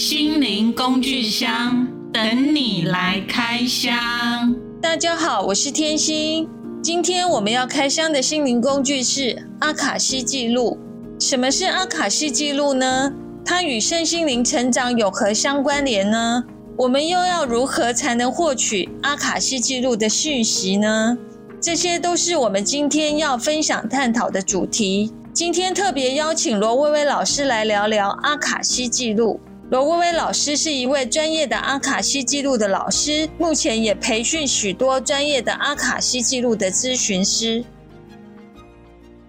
心灵工具箱等你来开箱。大家好，我是天心。今天我们要开箱的心灵工具是阿卡西记录。什么是阿卡西记录呢？它与身心灵成长有何相关联呢？我们又要如何才能获取阿卡西记录的讯息呢？这些都是我们今天要分享探讨的主题。今天特别邀请罗薇薇老师来聊聊阿卡西记录。罗薇薇老师是一位专业的阿卡西记录的老师，目前也培训许多专业的阿卡西记录的咨询师。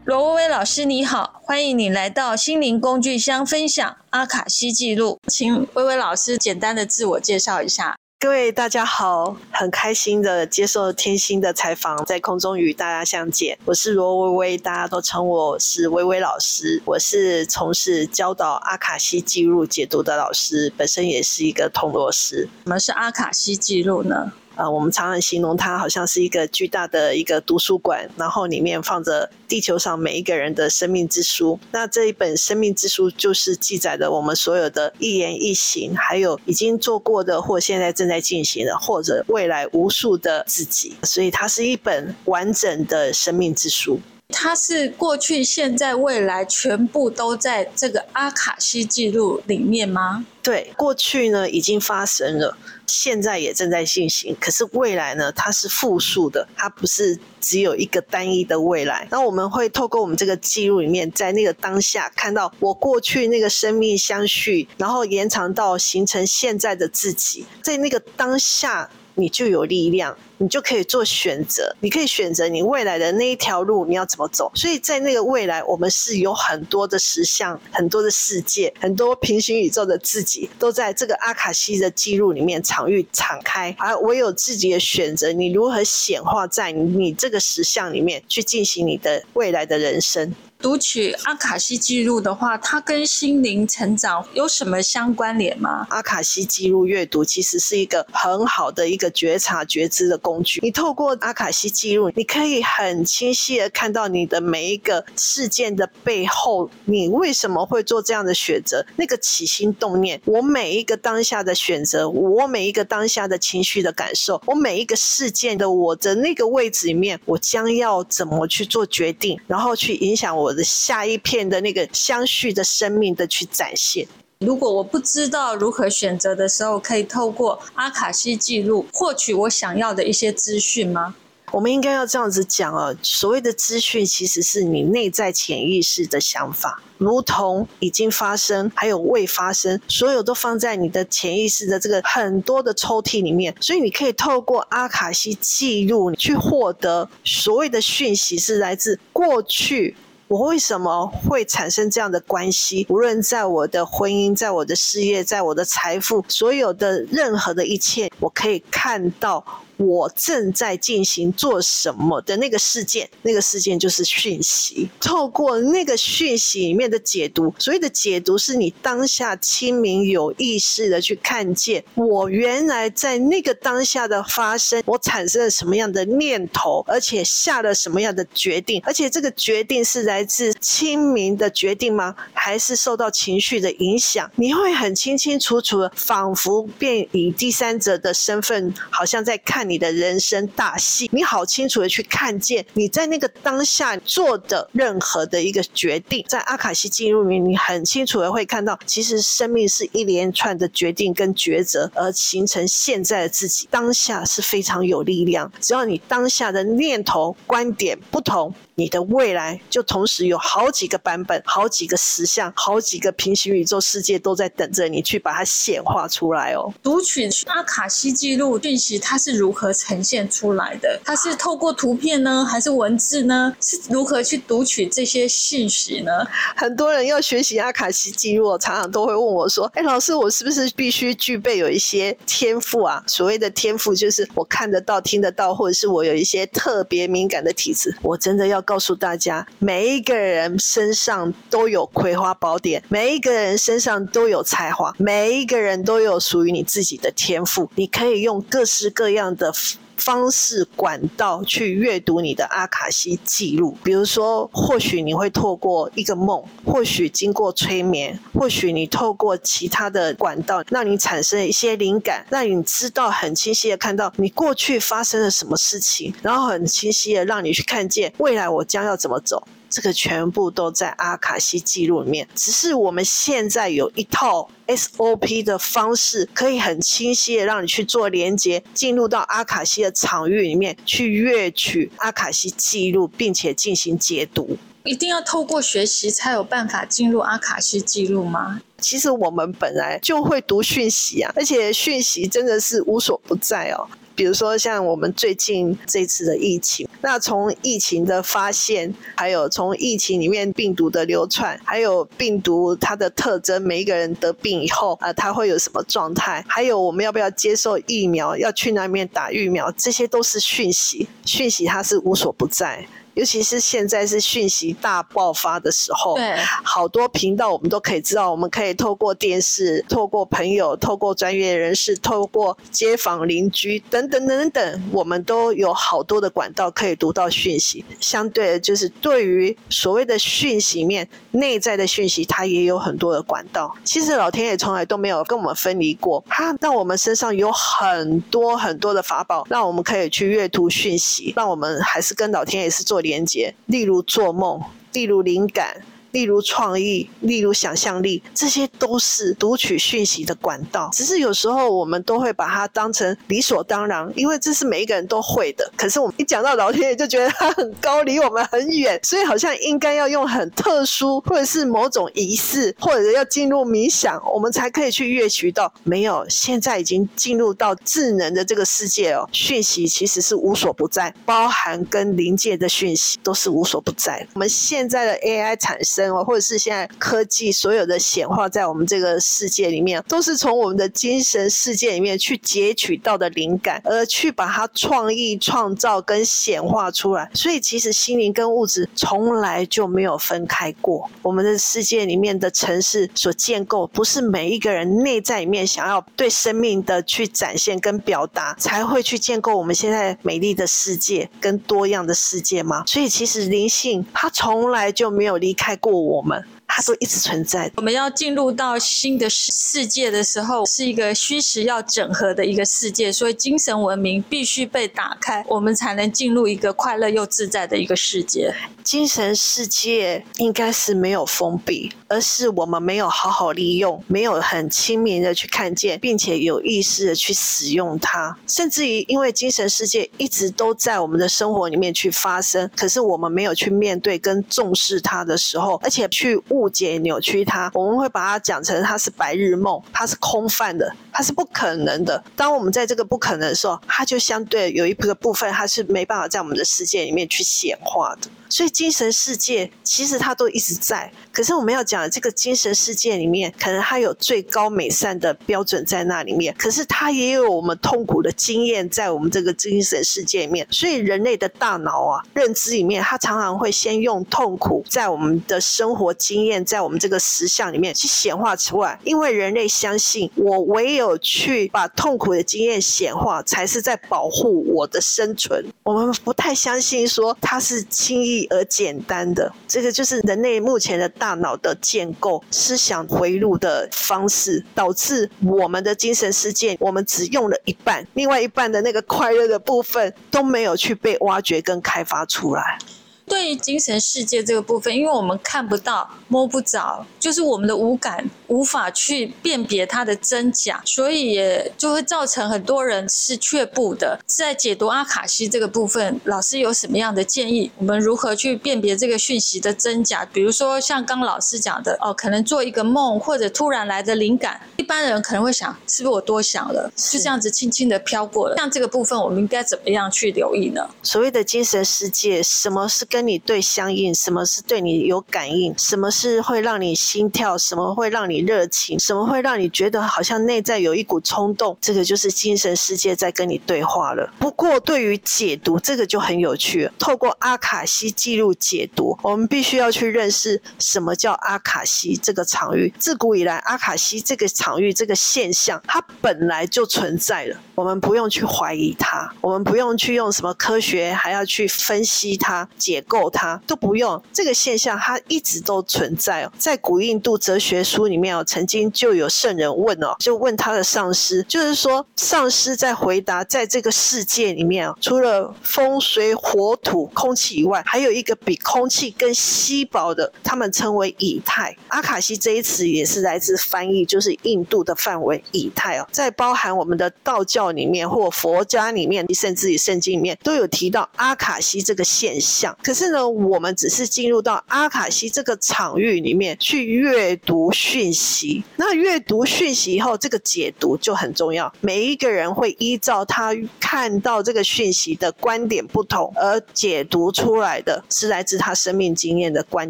罗薇薇老师你好，欢迎你来到心灵工具箱分享阿卡西记录，请薇薇老师简单的自我介绍一下。各位大家好，很开心的接受天心的采访，在空中与大家相见。我是罗薇薇，大家都称我是薇薇老师。我是从事教导阿卡西记录解读的老师，本身也是一个通络师。什么是阿卡西记录呢？呃，我们常常形容它好像是一个巨大的一个图书馆，然后里面放着地球上每一个人的生命之书。那这一本生命之书就是记载了我们所有的一言一行，还有已经做过的，或现在正在进行的，或者未来无数的自己。所以它是一本完整的生命之书。它是过去、现在、未来全部都在这个阿卡西记录里面吗？对，过去呢已经发生了，现在也正在进行。可是未来呢，它是复数的，它不是只有一个单一的未来。那我们会透过我们这个记录里面，在那个当下看到我过去那个生命相续，然后延长到形成现在的自己，在那个当下。你就有力量，你就可以做选择，你可以选择你未来的那一条路，你要怎么走。所以在那个未来，我们是有很多的实相，很多的世界，很多平行宇宙的自己，都在这个阿卡西的记录里面场域敞开，而唯有自己的选择，你如何显化在你，你这个实相里面去进行你的未来的人生。读取阿卡西记录的话，它跟心灵成长有什么相关联吗？阿卡西记录阅读其实是一个很好的一个觉察觉知的工具。你透过阿卡西记录，你可以很清晰的看到你的每一个事件的背后，你为什么会做这样的选择？那个起心动念，我每一个当下的选择，我每一个当下的情绪的感受，我每一个事件的我的那个位置里面，我将要怎么去做决定，然后去影响我。的下一片的那个相续的生命的去展现。如果我不知道如何选择的时候，可以透过阿卡西记录获取我想要的一些资讯吗？我们应该要这样子讲啊，所谓的资讯其实是你内在潜意识的想法，如同已经发生还有未发生，所有都放在你的潜意识的这个很多的抽屉里面，所以你可以透过阿卡西记录去获得所谓的讯息，是来自过去。我为什么会产生这样的关系？无论在我的婚姻，在我的事业，在我的财富，所有的任何的一切，我可以看到。我正在进行做什么的那个事件，那个事件就是讯息。透过那个讯息里面的解读，所谓的解读是你当下清明有意识的去看见，我原来在那个当下的发生，我产生了什么样的念头，而且下了什么样的决定，而且这个决定是来自清明的决定吗？还是受到情绪的影响？你会很清清楚楚，仿佛便以第三者的身份，好像在看。你的人生大戏，你好清楚的去看见你在那个当下做的任何的一个决定，在阿卡西记录里，你很清楚的会看到，其实生命是一连串的决定跟抉择而形成现在的自己。当下是非常有力量，只要你当下的念头观点不同。你的未来就同时有好几个版本、好几个实相、好几个平行宇宙世界都在等着你去把它显化出来哦。读取阿卡西记录讯息，它是如何和呈现出来的？它是透过图片呢，还是文字呢？是如何去读取这些信息呢？很多人要学习阿卡西记录，常常都会问我说：“哎，老师，我是不是必须具备有一些天赋啊？所谓的天赋，就是我看得到、听得到，或者是我有一些特别敏感的体质。我真的要。”告诉大家，每一个人身上都有葵花宝典，每一个人身上都有才华，每一个人都有属于你自己的天赋。你可以用各式各样的方式管道去阅读你的阿卡西记录。比如说，或许你会透过一个梦，或许经过催眠，或许你透过其他的管道，让你产生一些灵感，让你知道很清晰的看到你过去发生了什么事情，然后很清晰的让你去看见未来我将要怎么走。这个全部都在阿卡西记录里面，只是我们现在有一套 SOP 的方式，可以很清晰的让你去做连接，进入到阿卡西的场域里面去阅取阿卡西记录，并且进行解读。一定要透过学习才有办法进入阿卡西记录吗？其实我们本来就会读讯息啊，而且讯息真的是无所不在哦。比如说，像我们最近这次的疫情，那从疫情的发现，还有从疫情里面病毒的流窜，还有病毒它的特征，每一个人得病以后啊，它会有什么状态？还有我们要不要接受疫苗？要去那边打疫苗？这些都是讯息，讯息它是无所不在。尤其是现在是讯息大爆发的时候，对，好多频道我们都可以知道，我们可以透过电视、透过朋友、透过专业人士、透过街坊邻居等等等等，我们都有好多的管道可以读到讯息。相对的，就是对于所谓的讯息面内在的讯息，它也有很多的管道。其实老天爷从来都没有跟我们分离过，他让我们身上有很多很多的法宝，让我们可以去阅读讯息，让我们还是跟老天爷是做连接，例如做梦，例如灵感。例如创意，例如想象力，这些都是读取讯息的管道。只是有时候我们都会把它当成理所当然，因为这是每一个人都会的。可是我们一讲到老天爷，就觉得它很高，离我们很远，所以好像应该要用很特殊，或者是某种仪式，或者要进入冥想，我们才可以去阅取到。没有，现在已经进入到智能的这个世界哦，讯息其实是无所不在，包含跟灵界的讯息都是无所不在。我们现在的 AI 产生。或者是现在科技所有的显化在我们这个世界里面，都是从我们的精神世界里面去截取到的灵感，而去把它创意创造跟显化出来。所以其实心灵跟物质从来就没有分开过。我们的世界里面的城市所建构，不是每一个人内在里面想要对生命的去展现跟表达，才会去建构我们现在美丽的世界跟多样的世界吗？所以其实灵性它从来就没有离开过。我们。它都一直存在。我们要进入到新的世世界的时候，是一个虚实要整合的一个世界，所以精神文明必须被打开，我们才能进入一个快乐又自在的一个世界。精神世界应该是没有封闭，而是我们没有好好利用，没有很亲民的去看见，并且有意识的去使用它。甚至于，因为精神世界一直都在我们的生活里面去发生，可是我们没有去面对跟重视它的时候，而且去误。解扭曲它，我们会把它讲成它是白日梦，它是空泛的，它是不可能的。当我们在这个不可能的时候，它就相对有一个部分，它是没办法在我们的世界里面去显化的。所以精神世界其实它都一直在，可是我们要讲这个精神世界里面，可能它有最高美善的标准在那里面，可是它也有我们痛苦的经验在我们这个精神世界里面。所以人类的大脑啊，认知里面，它常常会先用痛苦在我们的生活经验，在我们这个实相里面去显化出来，因为人类相信，我唯有去把痛苦的经验显化，才是在保护我的生存。我们不太相信说它是轻易。而简单的，这个就是人类目前的大脑的建构、思想回路的方式，导致我们的精神世界，我们只用了一半，另外一半的那个快乐的部分都没有去被挖掘跟开发出来。对于精神世界这个部分，因为我们看不到、摸不着，就是我们的五感无法去辨别它的真假，所以也就会造成很多人是却步的。在解读阿卡西这个部分，老师有什么样的建议？我们如何去辨别这个讯息的真假？比如说像刚老师讲的，哦，可能做一个梦，或者突然来的灵感，一般人可能会想，是不是我多想了？就这样子轻轻的飘过了。像这个部分，我们应该怎么样去留意呢？所谓的精神世界，什么是跟跟你对相应，什么是对你有感应，什么是会让你心跳，什么会让你热情，什么会让你觉得好像内在有一股冲动，这个就是精神世界在跟你对话了。不过对于解读这个就很有趣，透过阿卡西记录解读，我们必须要去认识什么叫阿卡西这个场域。自古以来，阿卡西这个场域这个现象，它本来就存在了，我们不用去怀疑它，我们不用去用什么科学，还要去分析它、解构它，都不用。这个现象它一直都存在哦，在古印度哲学书里面哦，曾经就有圣人问哦，就问他的上师，就是说上师在回答，在这个世界里面哦，除了风、水、火、土、空气以外，还有一个比空气更稀薄的，他们称为以太。阿卡西这一词也是来自翻译，就是印度的范围以太哦，在包含我们的道教里面或佛家里面，甚至于圣经里面都有提到阿卡西这个现象。可是呢，我们只是进入到阿卡西这个场域里面去阅读讯息，那阅读讯息以后，这个解读就很重要。每一个人会依照他看到这个讯息的观点不同，而解读出来的是来自他生命经验的观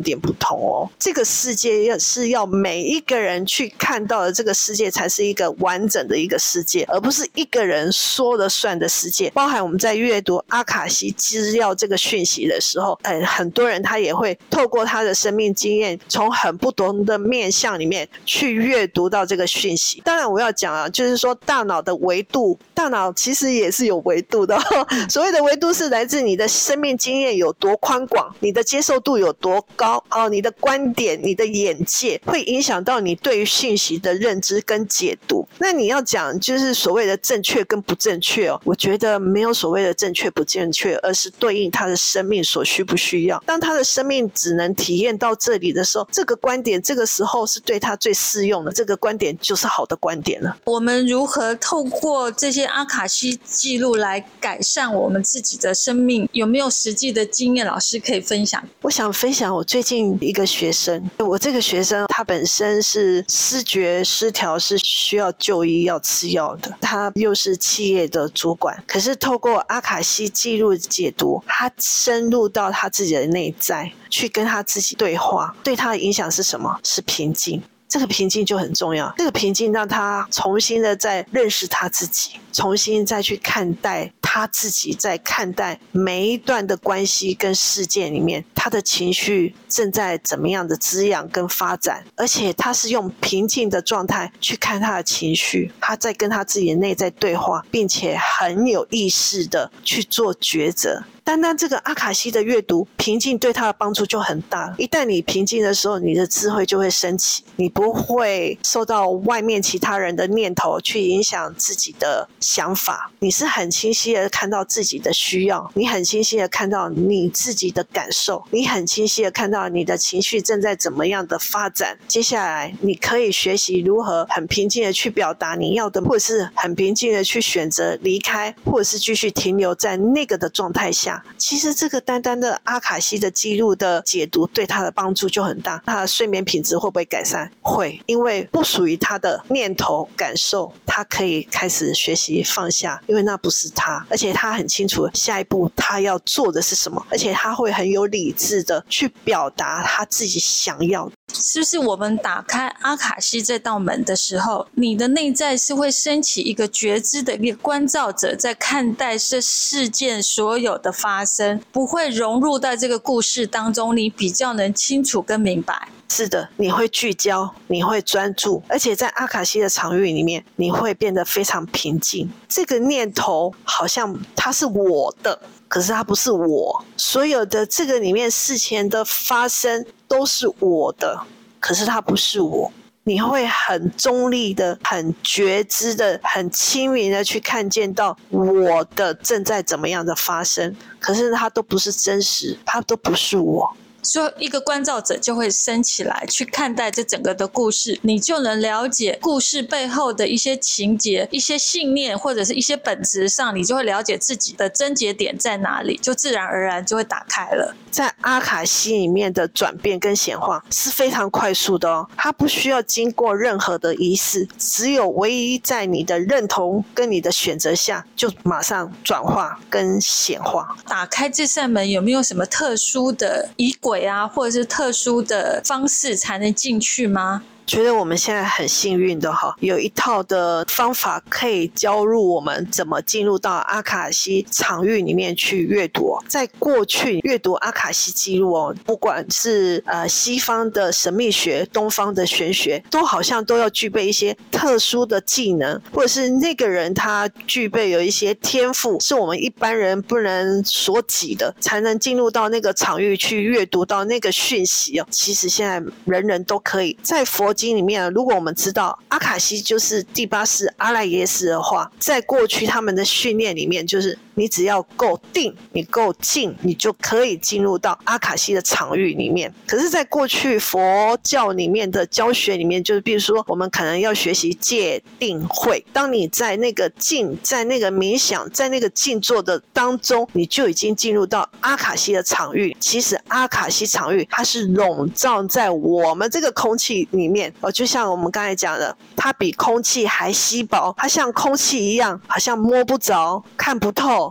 点不同哦。这个世界要是要每一个人去看到的这个世界，才是一个完整的一个世界，而不是一个人说了算的世界。包含我们在阅读阿卡西资料这个讯息的时候，呃，很多人他也会透过他的生命经验，从很不同的面向里面去阅读到这个讯息。当然，我要讲啊，就是说大脑的维度，大脑其实也是有维度的。所谓的维度是来自你的生命经验有多宽广，你的接受度有多高哦，你的观点、你的眼界会影响到你对于讯息的认知跟解读。那你要讲就是所谓的正确跟不正确哦，我觉得没有所谓的正确不正确，而是对应他的生命所需不需要。当他的生命只能体验到这里的时候，这个观点这个时候是对他最适用的，这个观点就是好的观点了。我们如何透过这些阿卡西记录来改善我们自己的生命？有没有实际的经验？老师可以分享？我想分享我最近一个学生，我这个学生他本身是视觉失调，是需要就医要吃药的。他又是企业的主管，可是透过阿卡西记录解读，他深入他自己的内在，去跟他自己对话，对他的影响是什么？是平静。这个平静就很重要，这个平静让他重新的再认识他自己，重新再去看待他自己，在看待每一段的关系跟事件里面，他的情绪正在怎么样的滋养跟发展，而且他是用平静的状态去看他的情绪，他在跟他自己的内在对话，并且很有意识的去做抉择。单单这个阿卡西的阅读，平静对他的帮助就很大。一旦你平静的时候，你的智慧就会升起，你不会受到外面其他人的念头去影响自己的想法。你是很清晰的看到自己的需要，你很清晰的看到你自己的感受，你很清晰的看到你的情绪正在怎么样的发展。接下来，你可以学习如何很平静的去表达你要的，或者是很平静的去选择离开，或者是继续停留在那个的状态下。其实这个单单的阿卡西的记录的解读，对他的帮助就很大。他的睡眠品质会不会改善？会，因为不属于他的念头感受，他可以开始学习放下，因为那不是他，而且他很清楚下一步他要做的是什么，而且他会很有理智的去表达他自己想要是不是我们打开阿卡西这道门的时候，你的内在是会升起一个觉知的一个观照者，在看待这事件所有的发生，不会融入在这个故事当中，你比较能清楚跟明白。是的，你会聚焦，你会专注，而且在阿卡西的场域里面，你会变得非常平静。这个念头好像它是我的，可是它不是我。所有的这个里面事情的发生都是我的，可是它不是我。你会很中立的、很觉知的、很清明的去看见到我的正在怎么样的发生，可是它都不是真实，它都不是我。所以一个观照者就会升起来去看待这整个的故事，你就能了解故事背后的一些情节、一些信念或者是一些本质上，你就会了解自己的症结点在哪里，就自然而然就会打开了。在阿卡西里面的转变跟显化是非常快速的哦，它不需要经过任何的仪式，只有唯一在你的认同跟你的选择下，就马上转化跟显化。打开这扇门有没有什么特殊的仪轨啊，或者是特殊的方式才能进去吗？觉得我们现在很幸运的哈，有一套的方法可以教入我们怎么进入到阿卡西场域里面去阅读。在过去阅读阿卡西记录哦，不管是呃西方的神秘学、东方的玄学，都好像都要具备一些特殊的技能，或者是那个人他具备有一些天赋，是我们一般人不能所及的，才能进入到那个场域去阅读到那个讯息哦。其实现在人人都可以在佛经里面，如果我们知道阿卡西就是第八世阿赖耶识的话，在过去他们的训练里面，就是你只要够定，你够静，你就可以进入到阿卡西的场域里面。可是，在过去佛教里面的教学里面，就是比如说，我们可能要学习戒定慧。当你在那个静，在那个冥想，在那个静坐的当中，你就已经进入到阿卡西的场域。其实，阿卡西场域它是笼罩在我们这个空气里面。哦，就像我们刚才讲的，它比空气还稀薄，它像空气一样，好像摸不着、看不透。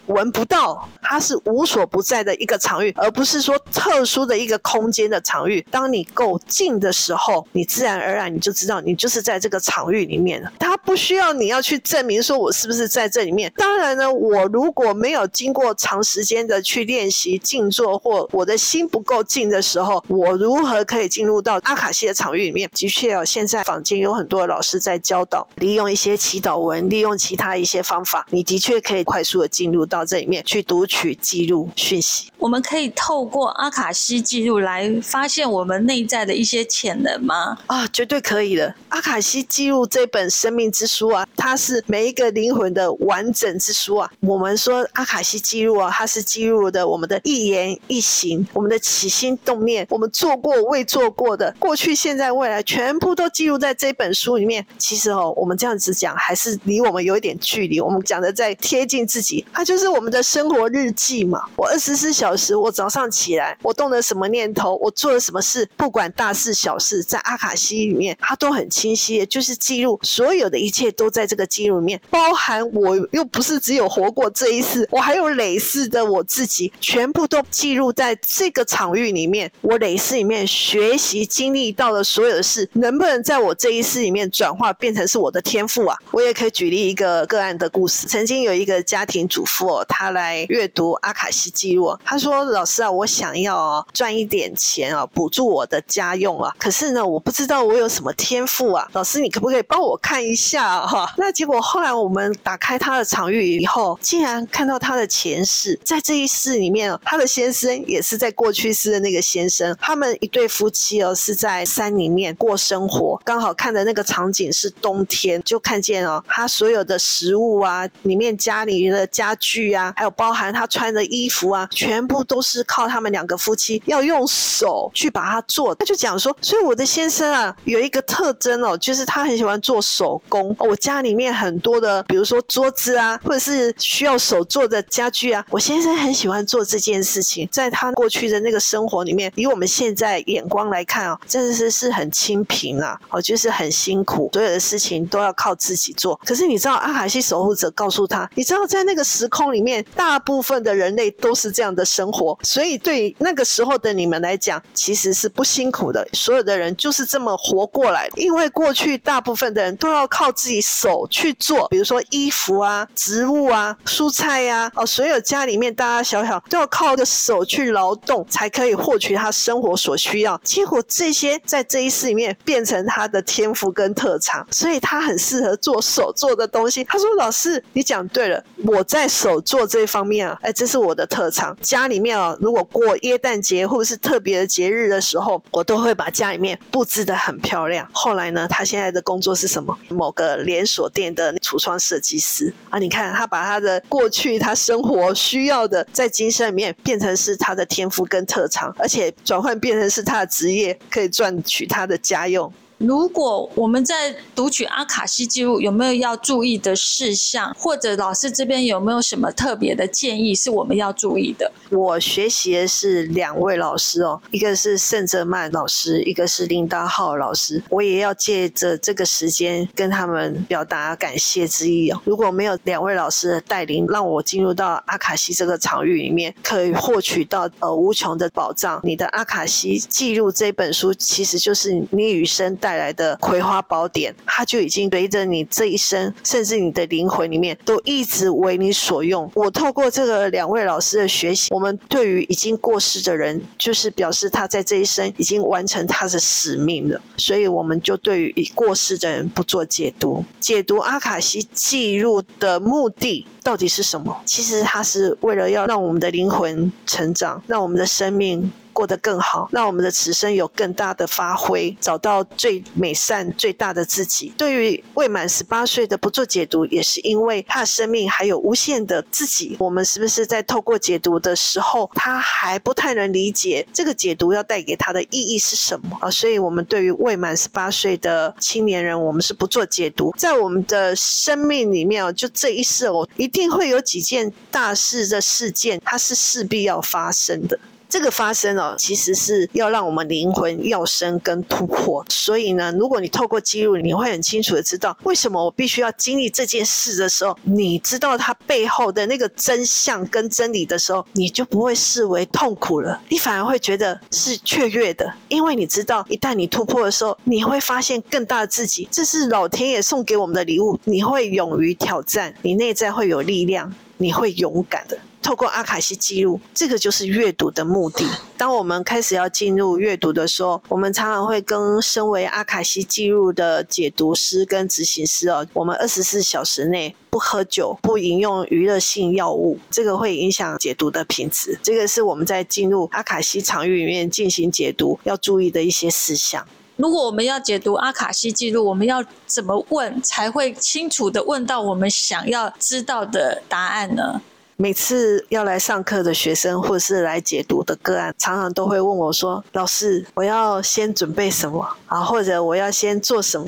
闻不到，它是无所不在的一个场域，而不是说特殊的一个空间的场域。当你够静的时候，你自然而然你就知道你就是在这个场域里面了。它不需要你要去证明说我是不是在这里面。当然呢，我如果没有经过长时间的去练习静坐，或我的心不够静的时候，我如何可以进入到阿卡西的场域里面？的确哦，现在坊间有很多老师在教导，利用一些祈祷文，利用其他一些方法，你的确可以快速的进入到。这里面去读取记录讯息，我们可以透过阿卡西记录来发现我们内在的一些潜能吗？啊，绝对可以的。阿卡西记录这本生命之书啊，它是每一个灵魂的完整之书啊。我们说阿卡西记录啊，它是记录的我们的一言一行，我们的起心动念，我们做过未做过的，过去、现在、未来，全部都记录在这本书里面。其实哦，我们这样子讲，还是离我们有一点距离。我们讲的再贴近自己，它就是。我们的生活日记嘛，我二十四小时，我早上起来，我动了什么念头，我做了什么事，不管大事小事，在阿卡西里面，它都很清晰，就是记录所有的一切都在这个记录里面，包含我又不是只有活过这一次，我还有累世的我自己，全部都记录在这个场域里面。我累世里面学习经历到的所有的事，能不能在我这一世里面转化变成是我的天赋啊？我也可以举例一个个案的故事，曾经有一个家庭主妇。他来阅读阿卡西记录，他说：“老师啊，我想要赚一点钱啊，补助我的家用啊。可是呢，我不知道我有什么天赋啊。老师，你可不可以帮我看一下哈？那结果后来我们打开他的场域以后，竟然看到他的前世，在这一世里面，他的先生也是在过去世的那个先生。他们一对夫妻哦，是在山里面过生活，刚好看的那个场景是冬天，就看见哦，他所有的食物啊，里面家里的家具。”啊，还有包含他穿的衣服啊，全部都是靠他们两个夫妻要用手去把它做。他就讲说，所以我的先生啊，有一个特征哦，就是他很喜欢做手工。我家里面很多的，比如说桌子啊，或者是需要手做的家具啊，我先生很喜欢做这件事情。在他过去的那个生活里面，以我们现在眼光来看哦，真的是是很清贫啊，哦，就是很辛苦，所有的事情都要靠自己做。可是你知道，阿卡西守护者告诉他，你知道在那个时空里。面大部分的人类都是这样的生活，所以对那个时候的你们来讲，其实是不辛苦的。所有的人就是这么活过来，因为过去大部分的人都要靠自己手去做，比如说衣服啊、植物啊、蔬菜呀、哦，所有家里面大大小小都要靠着手去劳动，才可以获取他生活所需要。结果这些在这一世里面变成他的天赋跟特长，所以他很适合做手做的东西。他说：“老师，你讲对了，我在手。”做这方面啊，哎，这是我的特长。家里面啊，如果过耶诞节或者是特别的节日的时候，我都会把家里面布置得很漂亮。后来呢，他现在的工作是什么？某个连锁店的橱窗设计师啊。你看，他把他的过去他生活需要的，在今生里面变成是他的天赋跟特长，而且转换变成是他的职业，可以赚取他的家用。如果我们在读取阿卡西记录，有没有要注意的事项，或者老师这边有没有什么特别的建议是我们要注意的？我学习的是两位老师哦，一个是圣哲曼老师，一个是林达浩老师。我也要借着这个时间跟他们表达感谢之意哦。如果没有两位老师的带领，让我进入到阿卡西这个场域里面，可以获取到呃无穷的宝藏。你的阿卡西记录这本书，其实就是你与生带带来的葵花宝典，它就已经随着你这一生，甚至你的灵魂里面，都一直为你所用。我透过这个两位老师的学习，我们对于已经过世的人，就是表示他在这一生已经完成他的使命了。所以我们就对于已过世的人不做解读。解读阿卡西记录的目的到底是什么？其实它是为了要让我们的灵魂成长，让我们的生命。过得更好，让我们的此生有更大的发挥，找到最美善、最大的自己。对于未满十八岁的不做解读，也是因为他的生命还有无限的自己。我们是不是在透过解读的时候，他还不太能理解这个解读要带给他的意义是什么啊？所以，我们对于未满十八岁的青年人，我们是不做解读。在我们的生命里面哦，就这一世哦，一定会有几件大事的事件，它是势必要发生的。这个发生哦，其实是要让我们灵魂要升跟突破。所以呢，如果你透过记录，你会很清楚的知道为什么我必须要经历这件事的时候，你知道它背后的那个真相跟真理的时候，你就不会视为痛苦了，你反而会觉得是雀跃的，因为你知道一旦你突破的时候，你会发现更大的自己，这是老天爷送给我们的礼物。你会勇于挑战，你内在会有力量，你会勇敢的。透过阿卡西记录，这个就是阅读的目的。当我们开始要进入阅读的时候，我们常常会跟身为阿卡西记录的解读师跟执行师哦，我们二十四小时内不喝酒、不饮用娱乐性药物，这个会影响解读的品质。这个是我们在进入阿卡西场域里面进行解读要注意的一些事项。如果我们要解读阿卡西记录，我们要怎么问才会清楚地问到我们想要知道的答案呢？每次要来上课的学生，或者是来解读的个案，常常都会问我说：“老师，我要先准备什么啊？或者我要先做什么？”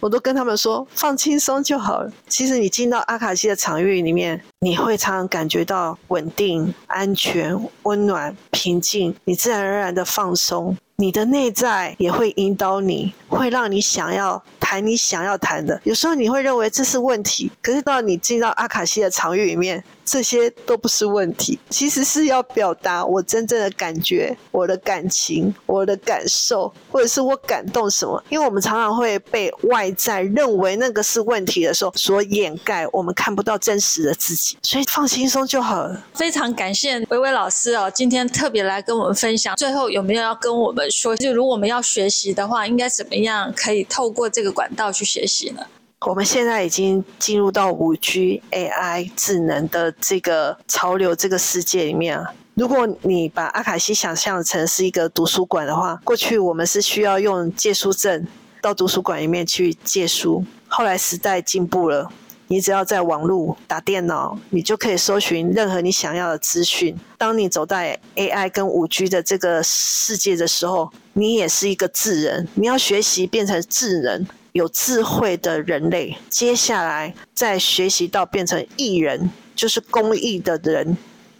我都跟他们说：“放轻松就好了。”其实你进到阿卡西的场域里面，你会常常感觉到稳定、安全、温暖、平静，你自然而然的放松。你的内在也会引导你，会让你想要谈你想要谈的。有时候你会认为这是问题，可是到你进到阿卡西的场域里面，这些都不是问题。其实是要表达我真正的感觉、我的感情、我的感受，或者是我感动什么。因为我们常常会被外在认为那个是问题的时候所掩盖，我们看不到真实的自己。所以放轻松就好了。非常感谢薇薇老师哦，今天特别来跟我们分享。最后有没有要跟我们？说，就如果我们要学习的话，应该怎么样可以透过这个管道去学习呢？我们现在已经进入到五 G AI 智能的这个潮流这个世界里面啊。如果你把阿卡西想象成是一个图书馆的话，过去我们是需要用借书证到图书馆里面去借书，后来时代进步了。你只要在网络打电脑，你就可以搜寻任何你想要的资讯。当你走在 AI 跟 5G 的这个世界的时候，你也是一个智人。你要学习变成智人，有智慧的人类。接下来再学习到变成艺人，就是公益的人。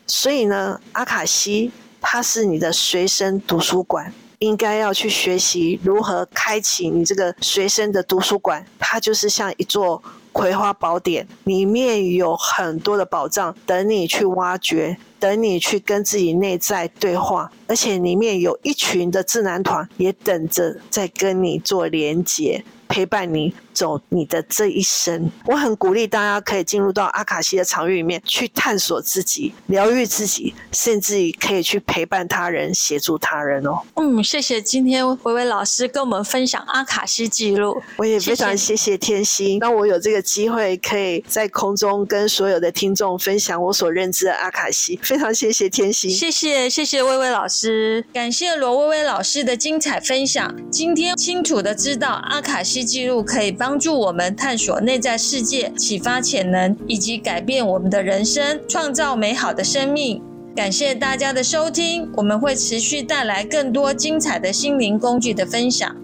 所以呢，阿卡西它是你的随身图书馆，应该要去学习如何开启你这个随身的图书馆。它就是像一座。葵花宝典里面有很多的宝藏等你去挖掘，等你去跟自己内在对话，而且里面有一群的智囊团也等着在跟你做连接。陪伴你走你的这一生，我很鼓励大家可以进入到阿卡西的场域里面去探索自己、疗愈自己，甚至于可以去陪伴他人、协助他人哦。嗯，谢谢今天维维老师跟我们分享阿卡西记录，我也非常谢谢天心，让我有这个机会可以在空中跟所有的听众分享我所认知的阿卡西，非常谢谢天心，谢谢谢谢薇薇老师，感谢罗薇薇老师的精彩分享。今天清楚的知道阿卡西。记录可以帮助我们探索内在世界，启发潜能，以及改变我们的人生，创造美好的生命。感谢大家的收听，我们会持续带来更多精彩的心灵工具的分享。